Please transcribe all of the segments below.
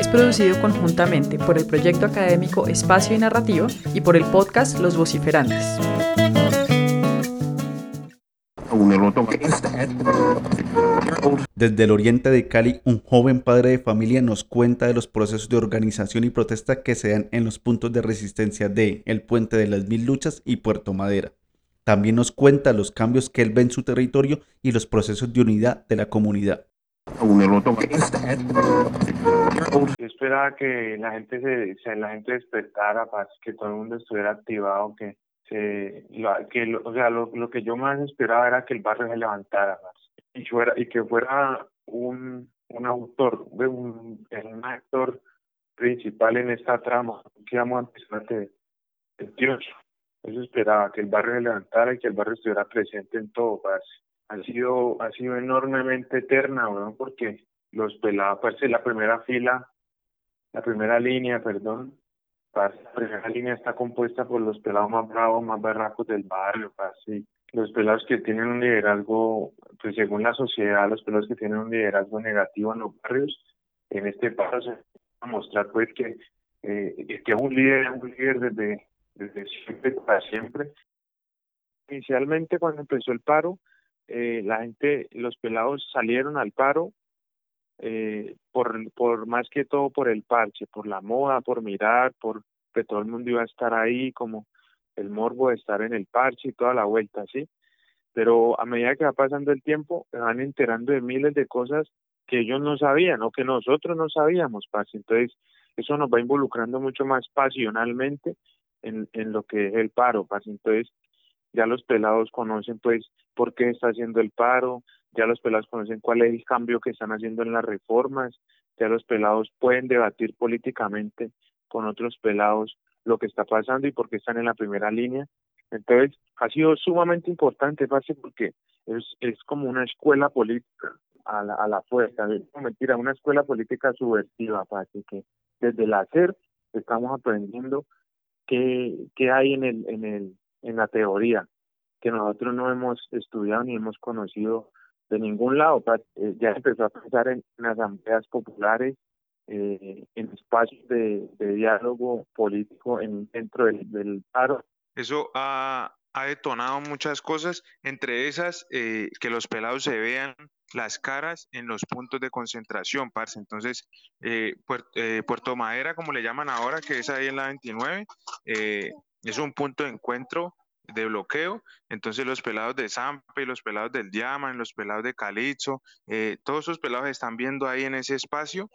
es producido conjuntamente por el proyecto académico Espacio y Narrativa y por el podcast Los Vociferantes. Desde el oriente de Cali, un joven padre de familia nos cuenta de los procesos de organización y protesta que se dan en los puntos de resistencia de El Puente de las Mil Luchas y Puerto Madera. También nos cuenta los cambios que él ve en su territorio y los procesos de unidad de la comunidad. Yo esperaba que la gente se, la gente despertara, que todo el mundo estuviera activado, que que o sea, lo, lo, que yo más esperaba era que el barrio se levantara y, fuera, y que fuera un, un autor, un, un actor principal en esta trama que íbamos a empezar de 28. Eso esperaba, que el barrio se levantara y que el barrio estuviera presente en todo, Ha sido, ha sido enormemente eterna, ¿no? porque los pelados, parece la primera fila, la primera línea, perdón, la primera línea está compuesta por los pelados más bravos, más barracos del barrio, así. Los pelados que tienen un liderazgo, pues según la sociedad, los pelados que tienen un liderazgo negativo en los barrios, en este paro se va a mostrar pues que, eh, que un líder es un líder desde, desde siempre para siempre. Inicialmente cuando empezó el paro, eh, la gente, los pelados salieron al paro eh, por, por más que todo por el parche, por la moda, por mirar, por que todo el mundo iba a estar ahí, como el morbo de estar en el parche y toda la vuelta, ¿sí? Pero a medida que va pasando el tiempo, van enterando de miles de cosas que ellos no sabían o que nosotros no sabíamos, parce. Entonces, eso nos va involucrando mucho más pasionalmente en, en lo que es el paro, parce. Entonces, ya los pelados conocen, pues, por qué está haciendo el paro, ya los pelados conocen cuál es el cambio que están haciendo en las reformas, ya los pelados pueden debatir políticamente con otros pelados lo que está pasando y por qué están en la primera línea. Entonces, ha sido sumamente importante, fácil porque es, es como una escuela política a la, a la fuerza, es mentira, una escuela política subversiva, fácil que desde el hacer estamos aprendiendo qué, qué hay en, el, en, el, en la teoría, que nosotros no hemos estudiado ni hemos conocido de ningún lado. Eh, ya empezó a pensar en, asambleas populares, eh, en espacios de, diálogo político en, dentro del, paro. Eso ha, ha, detonado muchas cosas, entre esas eh, que los pelados se vean las caras en los puntos de concentración, parce. Entonces, Puerto, Madera, como le llaman ahora, que es ahí en la 29, es un punto de encuentro de bloqueo. Entonces los pelados de Zampe, los pelados del Diamant, los pelados de Calizo, eh, todos esos pelados están viendo ahí en ese espacio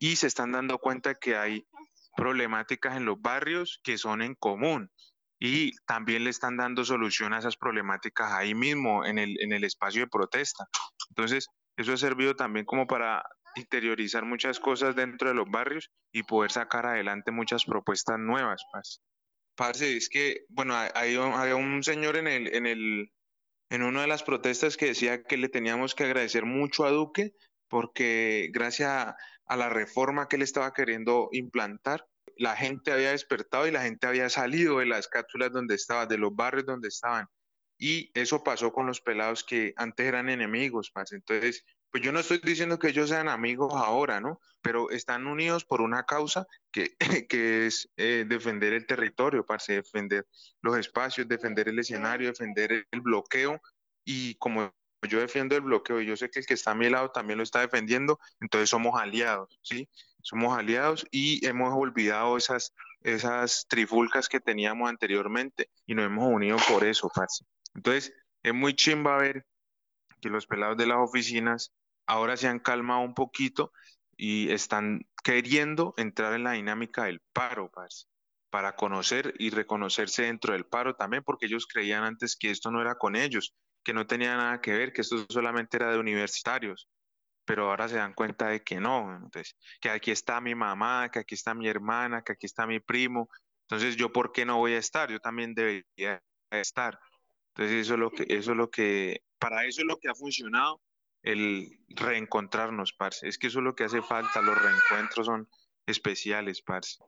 y se están dando cuenta que hay problemáticas en los barrios que son en común y también le están dando solución a esas problemáticas ahí mismo en el, en el espacio de protesta. Entonces, eso ha servido también como para interiorizar muchas cosas dentro de los barrios y poder sacar adelante muchas propuestas nuevas. Pues. Parce, es que, bueno, hay, un señor en el, en el, en una de las protestas que decía que le teníamos que agradecer mucho a Duque porque gracias a, a la reforma que él estaba queriendo implantar, la gente había despertado y la gente había salido de las cápsulas donde estaba, de los barrios donde estaban. Y eso pasó con los pelados que antes eran enemigos, parce. Entonces, pues yo no estoy diciendo que ellos sean amigos ahora, ¿no? Pero están unidos por una causa que, que es eh, defender el territorio, para defender los espacios, defender el escenario, defender el bloqueo. Y como yo defiendo el bloqueo y yo sé que el que está a mi lado también lo está defendiendo, entonces somos aliados, ¿sí? Somos aliados y hemos olvidado esas, esas trifulcas que teníamos anteriormente y nos hemos unido por eso, parce. Entonces, es muy chimba ver que los pelados de las oficinas ahora se han calmado un poquito y están queriendo entrar en la dinámica del paro, para conocer y reconocerse dentro del paro también, porque ellos creían antes que esto no era con ellos, que no tenía nada que ver, que esto solamente era de universitarios, pero ahora se dan cuenta de que no, entonces, que aquí está mi mamá, que aquí está mi hermana, que aquí está mi primo, Entonces, ¿yo por qué no voy a estar? Yo también debería estar. Entonces, eso es lo que, eso es lo que, para eso es lo que ha funcionado el reencontrarnos, parce. Es que eso es lo que hace falta, los reencuentros son especiales, parce.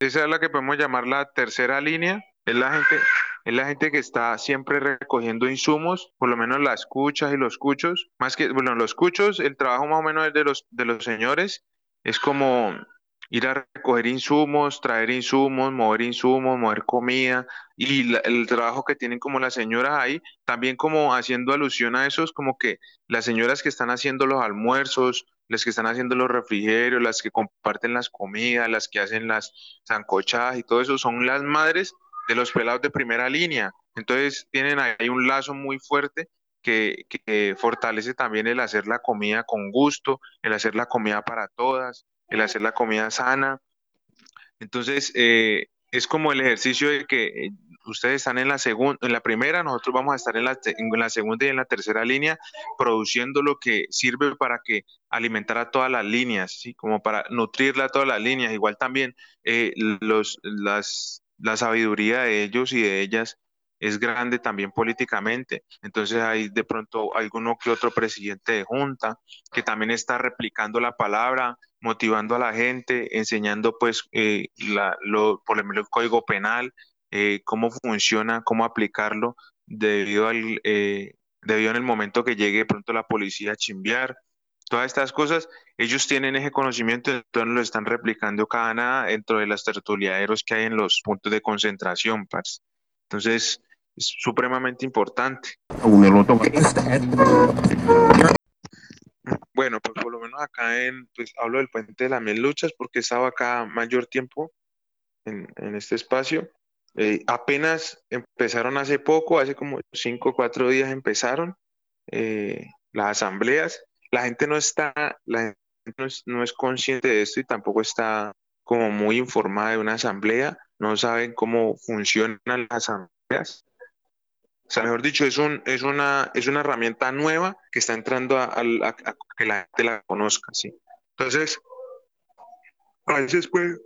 Esa es la que podemos llamar la tercera línea, es la gente, es la gente que está siempre recogiendo insumos, por lo menos las escuchas y los cuchos, más que, bueno, los cuchos, el trabajo más o menos es de los, de los señores, es como ir a recoger insumos, traer insumos, mover insumos, mover comida y el trabajo que tienen como las señoras ahí, también como haciendo alusión a eso, es como que las señoras que están haciendo los almuerzos, las que están haciendo los refrigerios, las que comparten las comidas, las que hacen las zancochadas y todo eso, son las madres de los pelados de primera línea. Entonces tienen ahí un lazo muy fuerte que, que, fortalece también el hacer la comida con gusto, el hacer la comida para todas, el hacer la comida sana. Entonces, eh, es como el ejercicio de que eh, ustedes están en la segunda, en la primera, nosotros vamos a estar en la, segunda y en la tercera línea, produciendo lo que sirve para que alimentar a todas las líneas, como para nutrirla a todas las líneas. Igual también eh, los, las, la sabiduría de ellos y de ellas es grande también políticamente. Entonces hay de pronto alguno que otro presidente de junta que también está replicando la palabra, motivando a la gente, enseñando pues eh, la, lo, por ejemplo el código penal, eh, cómo funciona, cómo aplicarlo debido al eh, debido en el momento que llegue pronto la policía a chimbear. Todas estas cosas, ellos tienen ese conocimiento, entonces lo están replicando cada nada dentro de las tertuliaderos que hay en los puntos de concentración. Entonces, es supremamente importante. Bueno, pues por lo menos acá en, pues hablo del puente de las mil luchas porque estaba acá mayor tiempo en, este espacio. Eh, apenas empezaron hace poco, hace como cinco o cuatro días empezaron eh, las asambleas. La gente no está, la gente no es, no es consciente de esto y tampoco está como muy informada de una asamblea, no saben cómo funcionan las asambleas. O sea, mejor dicho, es, un, es, una, es una herramienta nueva que está entrando a, que la gente la conozca, ¿sí? Entonces, a veces puede,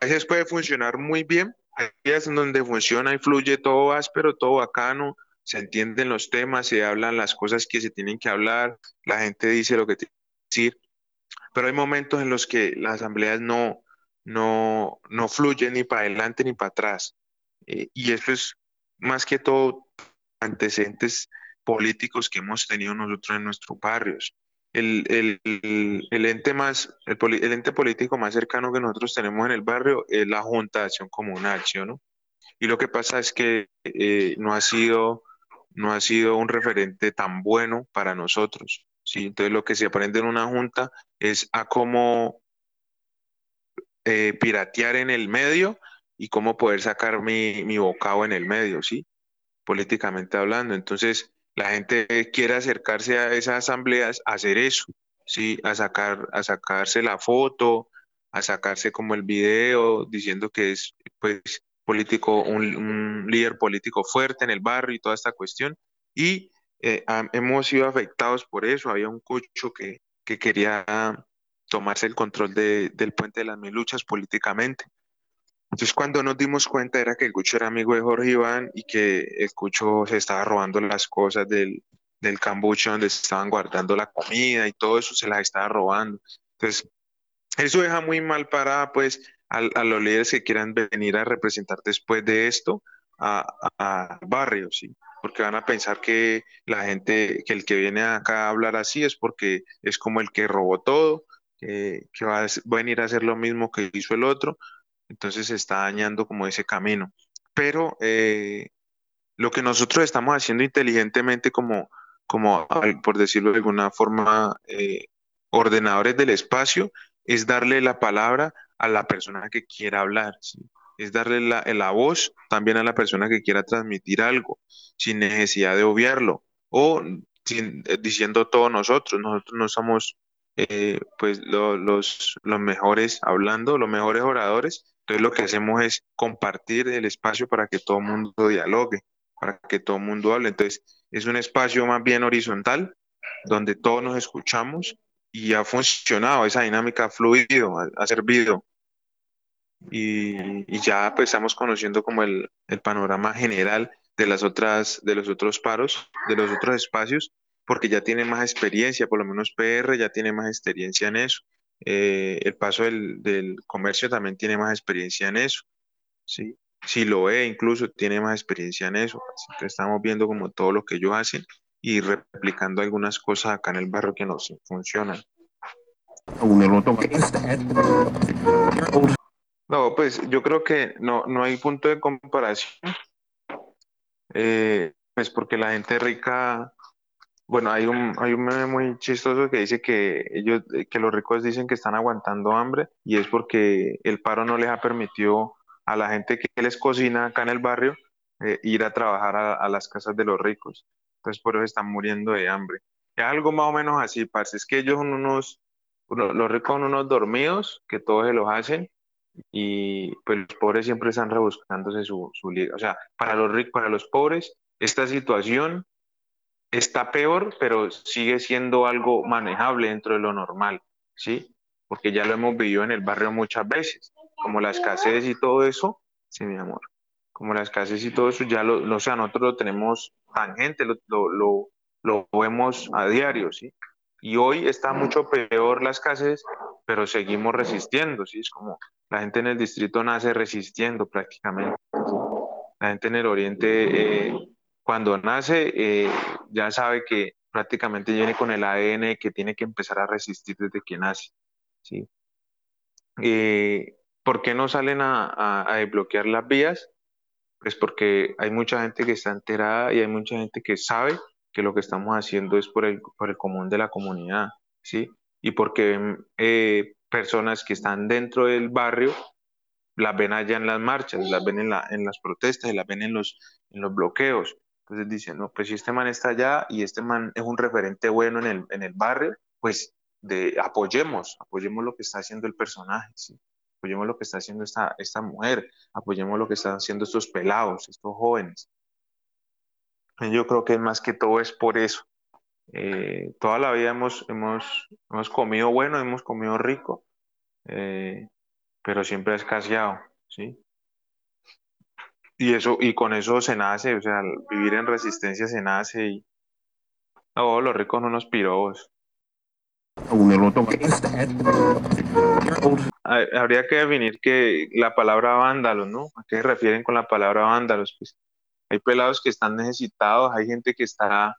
a veces puede funcionar muy bien, hay días en donde funciona y fluye todo áspero, todo bacano, se entienden los temas, se hablan las cosas que se tienen que hablar, la gente dice lo que tiene que decir, pero hay momentos en los que las asambleas no, no, no fluyen ni para adelante ni para atrás. Eh, y eso es más que todo antecedentes políticos que hemos tenido nosotros en nuestros barrios. El, ente más, el, ente político más cercano que nosotros tenemos en el barrio es la Junta de Acción Comunal, ¿sí o no? Y lo que pasa es que eh, no, ha sido, no ha sido un referente tan bueno para nosotros, ¿sí? Entonces lo que se aprende en una junta es a cómo eh, piratear en el medio y cómo poder sacar mi, mi bocado en el medio, ¿sí? Políticamente hablando. Entonces, la gente quiere acercarse a esas asambleas a hacer eso, ¿sí? A, sacar, a sacarse la foto, a sacarse como el video, diciendo que es, pues, político, un, líder político fuerte en el barrio y toda esta cuestión. Y eh, hemos sido afectados por eso. Había un cucho que, que quería tomarse el control de, del puente de las mil luchas políticamente. Entonces cuando nos dimos cuenta era que el Cucho era amigo de Jorge Iván y que el Cucho se estaba robando las cosas del, del cambucho donde se estaban guardando la comida y todo eso se las estaba robando. Entonces eso deja muy mal para pues a, los líderes que quieran venir a representar después de esto a, a, barrios, ¿sí? porque van a pensar que la gente, que el que viene acá a hablar así es porque es como el que robó todo, que va a venir a hacer lo mismo que hizo el otro, entonces se está dañando como ese camino. Pero eh, lo que nosotros estamos haciendo inteligentemente como, como por decirlo de alguna forma, eh, ordenadores del espacio, es darle la palabra a la persona que quiera hablar, es darle la, la, voz también a la persona que quiera transmitir algo, sin necesidad de obviarlo, o sin, eh, diciendo todos nosotros, nosotros no somos pues los, los mejores hablando, los mejores oradores, entonces lo que hacemos es compartir el espacio para que todo el mundo dialogue, para que todo el mundo hable. Entonces es un espacio más bien horizontal, donde todos nos escuchamos y ha funcionado, esa dinámica ha fluido, ha, servido. y, ya pues estamos conociendo como el, panorama general de las otras, de los otros paros, de los otros espacios, porque ya tiene más experiencia, por lo menos PR ya tiene más experiencia en eso. Eh, el paso del, comercio también tiene más experiencia en eso, ¿sí? Si lo ve, incluso tiene más experiencia en eso. Así que estamos viendo como todo lo que ellos hacen y replicando algunas cosas acá en el barrio que nos funcionan. No, pues yo creo que no, no hay punto de comparación. Eh, pues porque la gente rica, bueno, hay un, hay un meme muy chistoso que dice que ellos, que los ricos dicen que están aguantando hambre y es porque el paro no les ha permitido a la gente que les cocina acá en el barrio eh, ir a trabajar a, las casas de los ricos. Entonces por eso están muriendo de hambre. Es algo más o menos así, parce. Es que ellos son unos, los ricos son unos dormidos que todos se los hacen y pues los pobres siempre están rebuscándose su, su O sea, para los ricos, para los pobres, esta situación está peor, pero sigue siendo algo manejable dentro de lo normal, ¿sí? Porque ya lo hemos vivido en el barrio muchas veces, como la escasez y todo eso, sí, mi amor, como la escasez y todo eso, ya lo, lo o sea, nosotros lo tenemos tangente, lo, lo, lo vemos a diario, ¿sí? Y hoy está mucho peor la escasez, pero seguimos resistiendo, ¿sí? Es como la gente en el distrito nace resistiendo prácticamente. La gente en el oriente, eh, cuando nace, eh, ya sabe que prácticamente viene con el ADN que tiene que empezar a resistir desde que nace, ¿sí? Eh, ¿Por qué no salen a, a desbloquear las vías? Pues porque hay mucha gente que está enterada y hay mucha gente que sabe que lo que estamos haciendo es por el, por el común de la comunidad, ¿sí? Y porque eh, personas que están dentro del barrio las ven allá en las marchas, las ven en, la, en las protestas las ven en los, en los bloqueos. Entonces dicen, no, pues si este man está allá y este man es un referente bueno en el, en el barrio, pues de, apoyemos, apoyemos lo que está haciendo el personaje, apoyemos lo que está haciendo esta, esta mujer, apoyemos lo que están haciendo estos pelados, estos jóvenes. Yo creo que más que todo es por eso. Eh, toda la vida hemos, hemos, hemos comido bueno, hemos comido rico, eh, pero siempre escaseado, ¿sí? Y, eso, y con eso se nace, o sea, vivir en resistencia se nace y... No, los ricos son unos pirobos. Habría que definir que la palabra vándalos, ¿no? ¿A qué se refieren con la palabra vándalos? Pues hay pelados que están necesitados, hay gente que está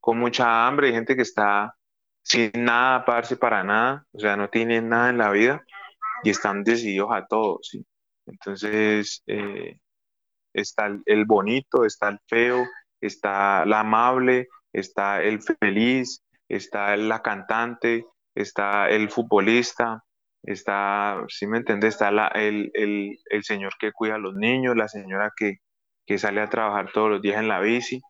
con mucha hambre, hay gente que está sin nada, pararse para nada, o sea, no tienen nada en la vida y están decididos a todo, ¿sí? Entonces, eh, está el, bonito, está el feo, está la amable, está el feliz, está la cantante, está el futbolista, está, si me entiendes, está el, el, el, señor que cuida a los niños, la señora que, que sale a trabajar todos los días en la bici.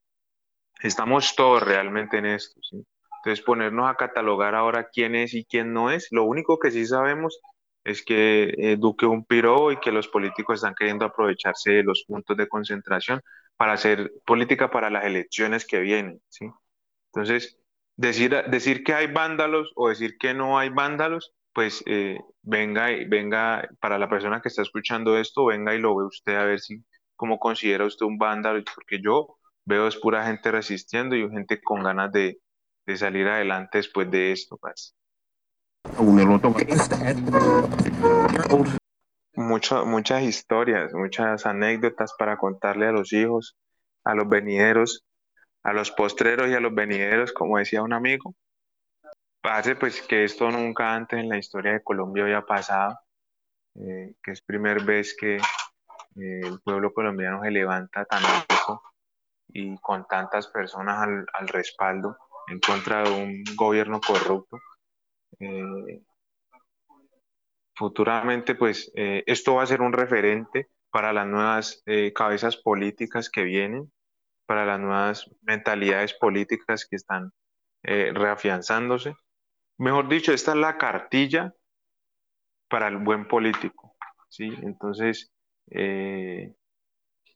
Estamos todos realmente en esto. Entonces, ponernos a catalogar ahora quién es y quién no es, lo único que sí sabemos es que eh, Duque un piro y que los políticos están queriendo aprovecharse de los puntos de concentración para hacer política para las elecciones que vienen. ¿sí? Entonces, decir, decir que hay vándalos o decir que no hay vándalos, pues eh, venga, venga, para la persona que está escuchando esto, venga y lo ve usted a ver si ¿Cómo considera usted un vándalo? Porque yo veo es pura gente resistiendo y gente con ganas de, de salir adelante después de esto. Pues. Muchas historias, muchas anécdotas para contarle a los hijos, a los venideros, a los postreros y a los venideros, como decía un amigo. Parece pues que esto nunca antes en la historia de Colombia había pasado, eh, que es primera vez que el pueblo colombiano se levanta tan alto y con tantas personas al, respaldo en contra de un gobierno corrupto. Eh, futuramente, pues eh, esto va a ser un referente para las nuevas eh, cabezas políticas que vienen, para las nuevas mentalidades políticas que están reafianzándose. Mejor dicho, esta es la cartilla para el buen político. ¿sí? Entonces,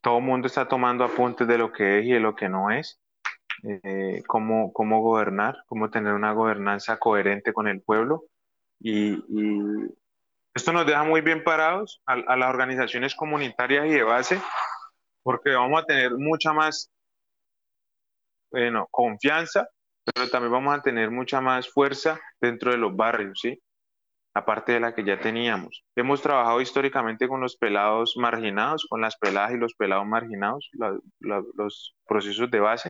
todo el mundo está tomando apuntes de lo que es y de lo que no es, eh, cómo, cómo gobernar, cómo tener una gobernanza coherente con el pueblo y, Esto nos deja muy bien parados a, a las organizaciones comunitarias y de base, porque vamos a tener mucha más bueno, confianza, pero también vamos a tener mucha más fuerza dentro de los barrios, ¿sí? aparte de la que ya teníamos. Hemos trabajado históricamente con los pelados marginados, con las peladas y los pelados marginados, los procesos de base,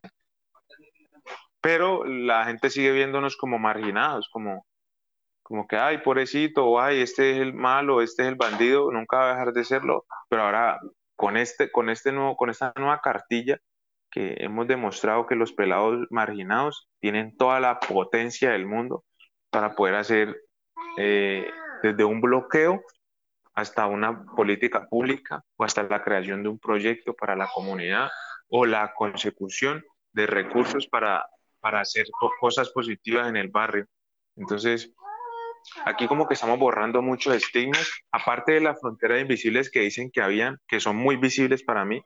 pero la gente sigue viéndonos como marginados, como, como que, ay, pobrecito, ay, este es el malo, este es el bandido, nunca va a dejar de serlo, pero ahora con, este, con, este nuevo, con esta nueva cartilla que hemos demostrado que los pelados marginados tienen toda la potencia del mundo para poder hacer eh, desde un bloqueo hasta una política pública o hasta la creación de un proyecto para la comunidad o la consecución de recursos para, para hacer cosas positivas en el barrio. Entonces, aquí como que estamos borrando muchos estigmas, aparte de la frontera de invisibles que dicen que habían, que son muy visibles para mí,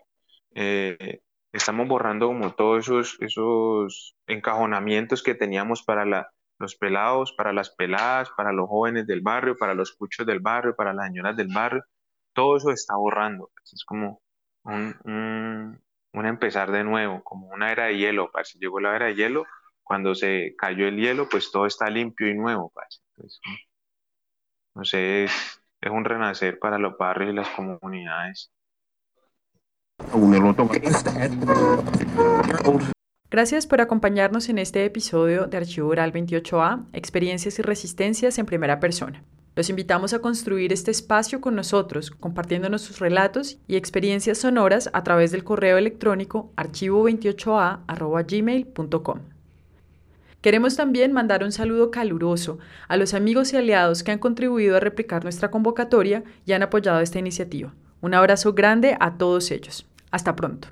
eh, estamos borrando como todos esos, esos encajonamientos que teníamos para la, los pelados, para las peladas, para los jóvenes del barrio, para los cuchos del barrio, para las señoras del barrio, todo eso está borrando. Es como un, un, empezar de nuevo, como una era de hielo. Parce. Llegó la era de hielo, cuando se cayó el hielo, pues todo está limpio y nuevo. Entonces, no sé, es, es un renacer para los barrios y las comunidades. Gracias por acompañarnos en este episodio de Archivo Oral 28A, Experiencias y Resistencias en Primera Persona. Los invitamos a construir este espacio con nosotros, compartiéndonos sus relatos y experiencias sonoras a través del correo electrónico archivo28a.gmail.com. Queremos también mandar un saludo caluroso a los amigos y aliados que han contribuido a replicar nuestra convocatoria y han apoyado esta iniciativa. Un abrazo grande a todos ellos. Hasta pronto.